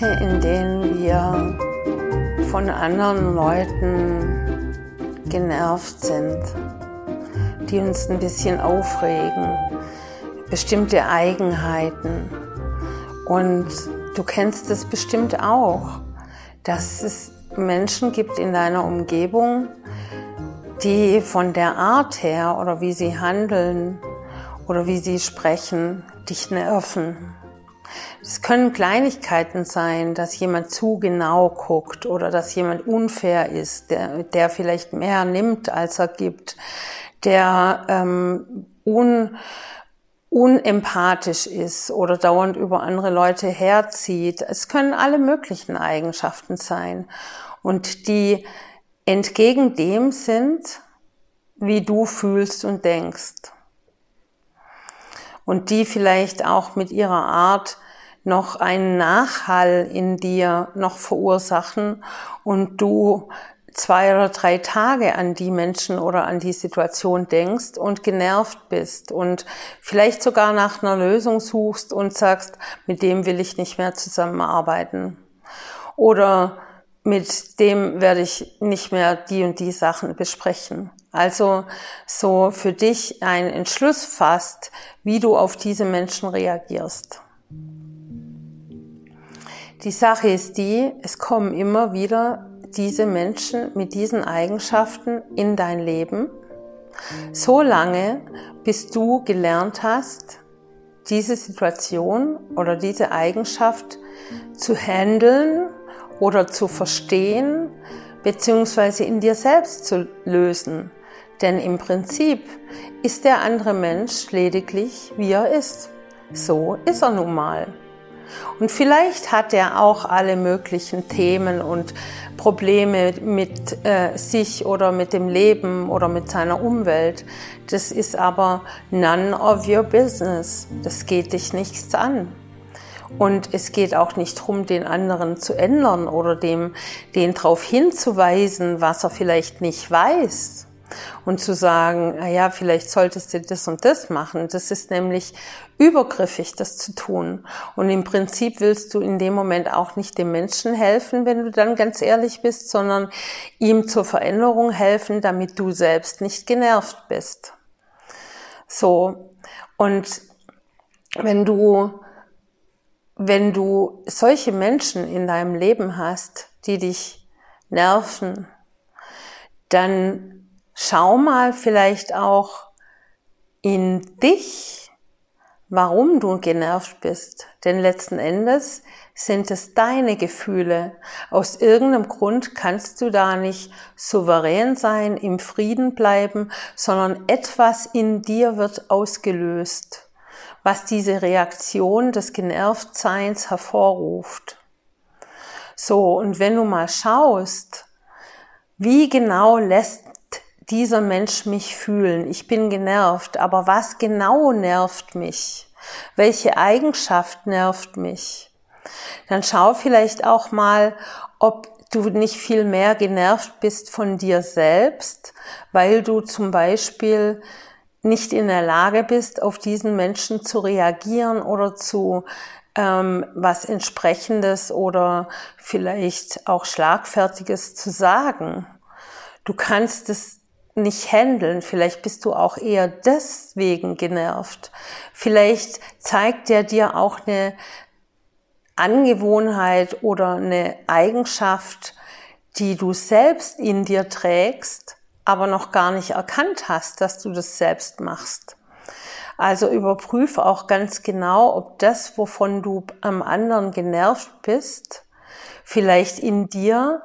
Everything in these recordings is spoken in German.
Momente, in denen wir von anderen Leuten genervt sind, die uns ein bisschen aufregen, bestimmte Eigenheiten. Und du kennst es bestimmt auch, dass es Menschen gibt in deiner Umgebung, die von der Art her oder wie sie handeln oder wie sie sprechen, dich nerven. Es können Kleinigkeiten sein, dass jemand zu genau guckt oder dass jemand unfair ist, der, der vielleicht mehr nimmt, als er gibt, der ähm, un, unempathisch ist oder dauernd über andere Leute herzieht. Es können alle möglichen Eigenschaften sein und die entgegen dem sind, wie du fühlst und denkst. Und die vielleicht auch mit ihrer Art noch einen Nachhall in dir noch verursachen und du zwei oder drei Tage an die Menschen oder an die Situation denkst und genervt bist und vielleicht sogar nach einer Lösung suchst und sagst, mit dem will ich nicht mehr zusammenarbeiten. Oder mit dem werde ich nicht mehr die und die Sachen besprechen. Also so für dich ein Entschluss fasst, wie du auf diese Menschen reagierst. Die Sache ist die, es kommen immer wieder diese Menschen mit diesen Eigenschaften in dein Leben, so lange, bis du gelernt hast, diese Situation oder diese Eigenschaft zu handeln oder zu verstehen, beziehungsweise in dir selbst zu lösen. Denn im Prinzip ist der andere Mensch lediglich, wie er ist. So ist er nun mal. Und vielleicht hat er auch alle möglichen Themen und Probleme mit äh, sich oder mit dem Leben oder mit seiner Umwelt. Das ist aber none of your business. Das geht dich nichts an. Und es geht auch nicht darum, den anderen zu ändern oder dem, den darauf hinzuweisen, was er vielleicht nicht weiß und zu sagen, na ja, vielleicht solltest du das und das machen. Das ist nämlich übergriffig, das zu tun. Und im Prinzip willst du in dem Moment auch nicht dem Menschen helfen, wenn du dann ganz ehrlich bist, sondern ihm zur Veränderung helfen, damit du selbst nicht genervt bist. So. Und wenn du, wenn du solche Menschen in deinem Leben hast, die dich nerven, dann schau mal vielleicht auch in dich, warum du genervt bist. Denn letzten Endes sind es deine Gefühle. Aus irgendeinem Grund kannst du da nicht souverän sein, im Frieden bleiben, sondern etwas in dir wird ausgelöst, was diese Reaktion des Genervtseins hervorruft. So, und wenn du mal schaust, wie genau lässt dieser Mensch mich fühlen? Ich bin genervt, aber was genau nervt mich? Welche Eigenschaft nervt mich? Dann schau vielleicht auch mal, ob du nicht viel mehr genervt bist von dir selbst, weil du zum Beispiel nicht in der Lage bist, auf diesen Menschen zu reagieren oder zu ähm, was entsprechendes oder vielleicht auch schlagfertiges zu sagen. Du kannst es nicht handeln. Vielleicht bist du auch eher deswegen genervt. Vielleicht zeigt er dir auch eine Angewohnheit oder eine Eigenschaft, die du selbst in dir trägst, aber noch gar nicht erkannt hast, dass du das selbst machst. Also überprüf auch ganz genau, ob das, wovon du am anderen genervt bist, vielleicht in dir,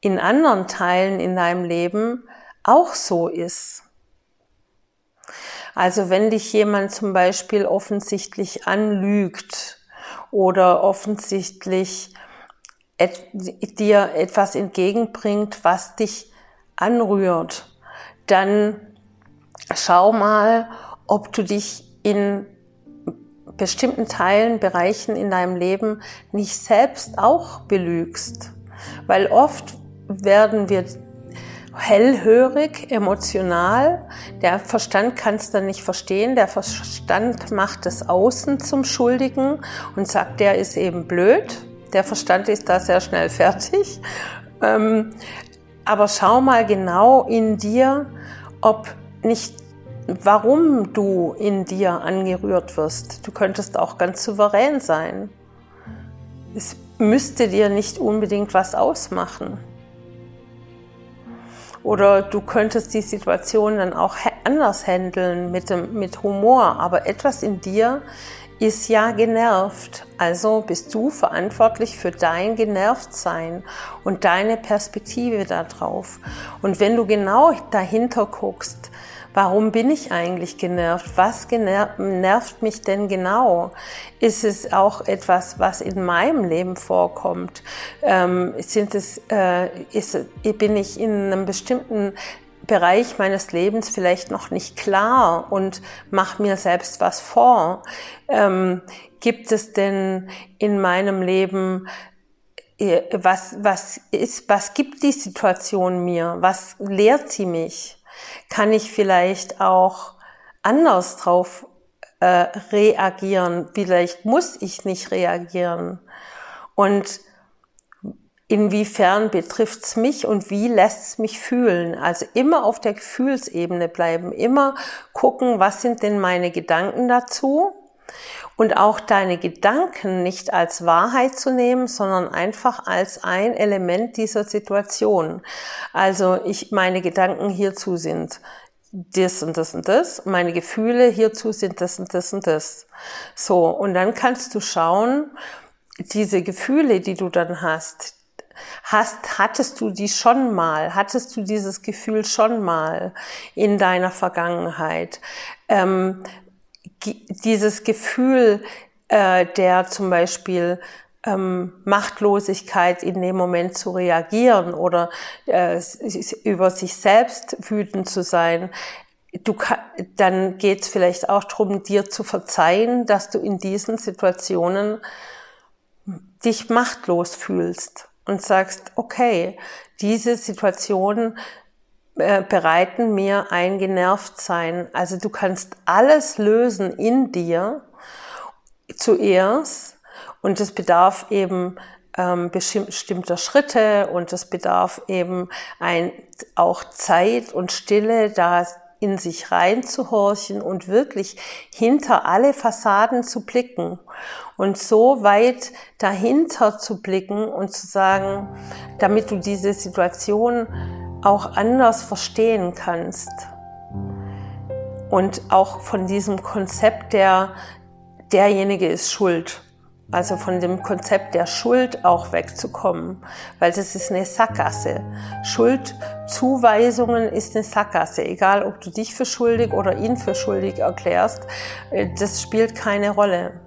in anderen Teilen in deinem Leben auch so ist. Also wenn dich jemand zum Beispiel offensichtlich anlügt oder offensichtlich et dir etwas entgegenbringt, was dich anrührt, dann schau mal, ob du dich in bestimmten Teilen, Bereichen in deinem Leben nicht selbst auch belügst. Weil oft werden wir hellhörig, emotional. Der Verstand kann es dann nicht verstehen. Der Verstand macht das Außen zum Schuldigen und sagt, der ist eben blöd, Der Verstand ist da sehr schnell fertig. Ähm, aber schau mal genau in dir, ob nicht, warum du in dir angerührt wirst. Du könntest auch ganz souverän sein. Es müsste dir nicht unbedingt was ausmachen. Oder du könntest die Situation dann auch anders handeln mit, dem, mit Humor. Aber etwas in dir ist ja genervt. Also bist du verantwortlich für dein Genervtsein und deine Perspektive darauf. Und wenn du genau dahinter guckst, Warum bin ich eigentlich genervt? Was nervt mich denn genau? Ist es auch etwas, was in meinem Leben vorkommt? Ähm, sind es, äh, ist, bin ich in einem bestimmten Bereich meines Lebens vielleicht noch nicht klar und mache mir selbst was vor? Ähm, gibt es denn in meinem Leben äh, was, was ist, was gibt die Situation mir? Was lehrt sie mich? Kann ich vielleicht auch anders drauf äh, reagieren? Vielleicht muss ich nicht reagieren. Und inwiefern betrifft's mich und wie lässt's mich fühlen? Also immer auf der Gefühlsebene bleiben, immer gucken, was sind denn meine Gedanken dazu? Und auch deine Gedanken nicht als Wahrheit zu nehmen, sondern einfach als ein Element dieser Situation. Also ich, meine Gedanken hierzu sind das und das und das. Meine Gefühle hierzu sind das und das und das. So. Und dann kannst du schauen, diese Gefühle, die du dann hast, Hast, hattest du die schon mal? Hattest du dieses Gefühl schon mal in deiner Vergangenheit? Ähm, dieses Gefühl äh, der zum Beispiel ähm, Machtlosigkeit in dem Moment zu reagieren oder äh, über sich selbst wütend zu sein, du dann geht es vielleicht auch darum, dir zu verzeihen, dass du in diesen Situationen dich machtlos fühlst und sagst, okay, diese Situation bereiten mir ein Genervtsein. Also du kannst alles lösen in dir zuerst und es bedarf eben ähm, bestimmter Schritte und es bedarf eben ein, auch Zeit und Stille, da in sich reinzuhorchen und wirklich hinter alle Fassaden zu blicken und so weit dahinter zu blicken und zu sagen, damit du diese Situation auch anders verstehen kannst. Und auch von diesem Konzept der, derjenige ist schuld. Also von dem Konzept der Schuld auch wegzukommen, weil das ist eine Sackgasse. Schuldzuweisungen ist eine Sackgasse, egal ob du dich für schuldig oder ihn für schuldig erklärst, äh, das spielt keine Rolle.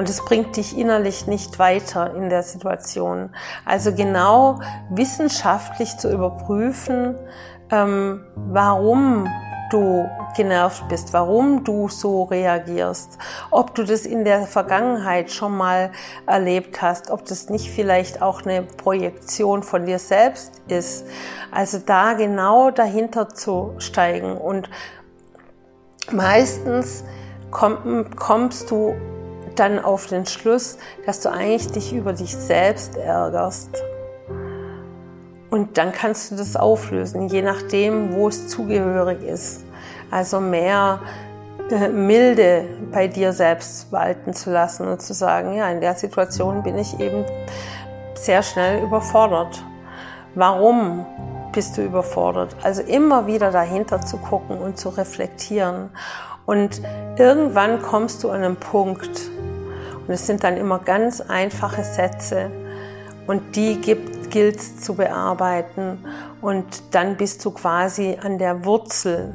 Und es bringt dich innerlich nicht weiter in der Situation. Also genau wissenschaftlich zu überprüfen, ähm, warum du genervt bist, warum du so reagierst, ob du das in der Vergangenheit schon mal erlebt hast, ob das nicht vielleicht auch eine Projektion von dir selbst ist. Also da genau dahinter zu steigen und meistens kommst du dann auf den Schluss, dass du eigentlich dich über dich selbst ärgerst. Und dann kannst du das auflösen, je nachdem, wo es zugehörig ist. Also mehr äh, Milde bei dir selbst walten zu lassen und zu sagen, ja, in der Situation bin ich eben sehr schnell überfordert. Warum bist du überfordert? Also immer wieder dahinter zu gucken und zu reflektieren. Und irgendwann kommst du an einen Punkt, und es sind dann immer ganz einfache Sätze, und die gilt es zu bearbeiten. Und dann bist du quasi an der Wurzel.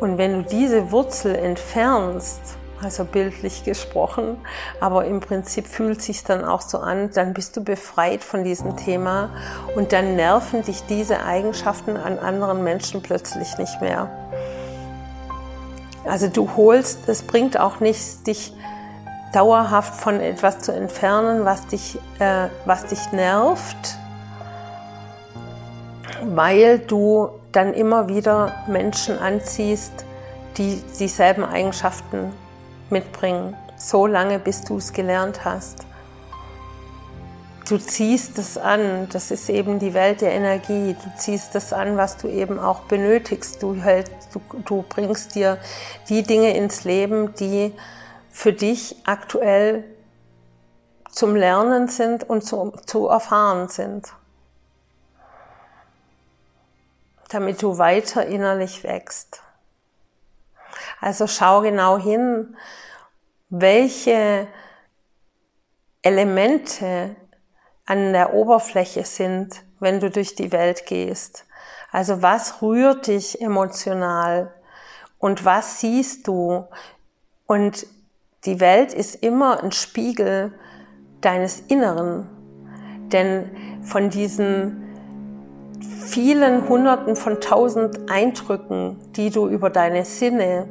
Und wenn du diese Wurzel entfernst, also bildlich gesprochen, aber im Prinzip fühlt sich dann auch so an, dann bist du befreit von diesem Thema und dann nerven dich diese Eigenschaften an anderen Menschen plötzlich nicht mehr. Also du holst, es bringt auch nichts, dich dauerhaft von etwas zu entfernen, was dich, äh, was dich nervt, weil du dann immer wieder Menschen anziehst, die dieselben Eigenschaften mitbringen. so lange, bis du es gelernt hast. Du ziehst es an, das ist eben die Welt der Energie. Du ziehst das an, was du eben auch benötigst. Du, halt, du, du bringst dir die Dinge ins Leben, die für dich aktuell zum Lernen sind und zu, zu erfahren sind. Damit du weiter innerlich wächst. Also schau genau hin, welche Elemente an der Oberfläche sind, wenn du durch die Welt gehst. Also was rührt dich emotional und was siehst du? Und die Welt ist immer ein Spiegel deines Inneren. Denn von diesen vielen Hunderten von tausend Eindrücken, die du über deine Sinne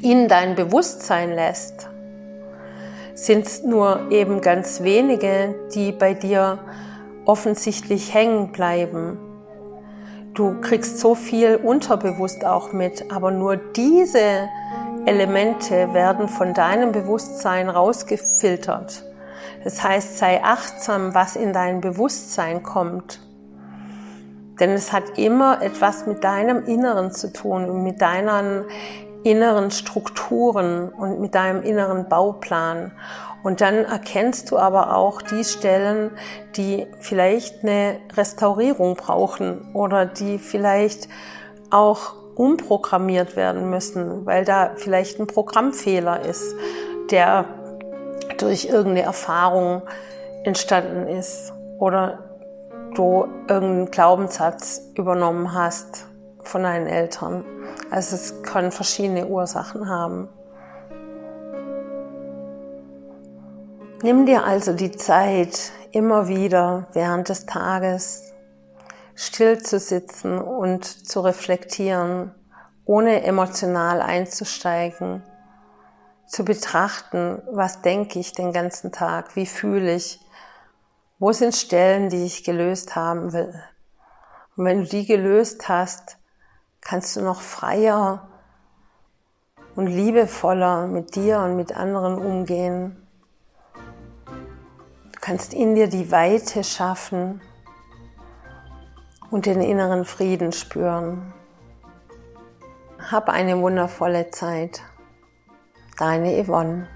in dein Bewusstsein lässt, sind nur eben ganz wenige, die bei dir offensichtlich hängen bleiben. Du kriegst so viel unterbewusst auch mit, aber nur diese Elemente werden von deinem Bewusstsein rausgefiltert. Das heißt, sei achtsam, was in dein Bewusstsein kommt. Denn es hat immer etwas mit deinem Inneren zu tun und mit deinen inneren Strukturen und mit deinem inneren Bauplan. Und dann erkennst du aber auch die Stellen, die vielleicht eine Restaurierung brauchen oder die vielleicht auch umprogrammiert werden müssen, weil da vielleicht ein Programmfehler ist, der durch irgendeine Erfahrung entstanden ist oder du irgendeinen Glaubenssatz übernommen hast von deinen Eltern. Also es können verschiedene Ursachen haben. Nimm dir also die Zeit, immer wieder während des Tages still zu sitzen und zu reflektieren, ohne emotional einzusteigen, zu betrachten, was denke ich den ganzen Tag, wie fühle ich, wo sind Stellen, die ich gelöst haben will. Und wenn du die gelöst hast, kannst du noch freier und liebevoller mit dir und mit anderen umgehen. Du kannst in dir die Weite schaffen und den inneren Frieden spüren. Hab eine wundervolle Zeit. Deine Yvonne.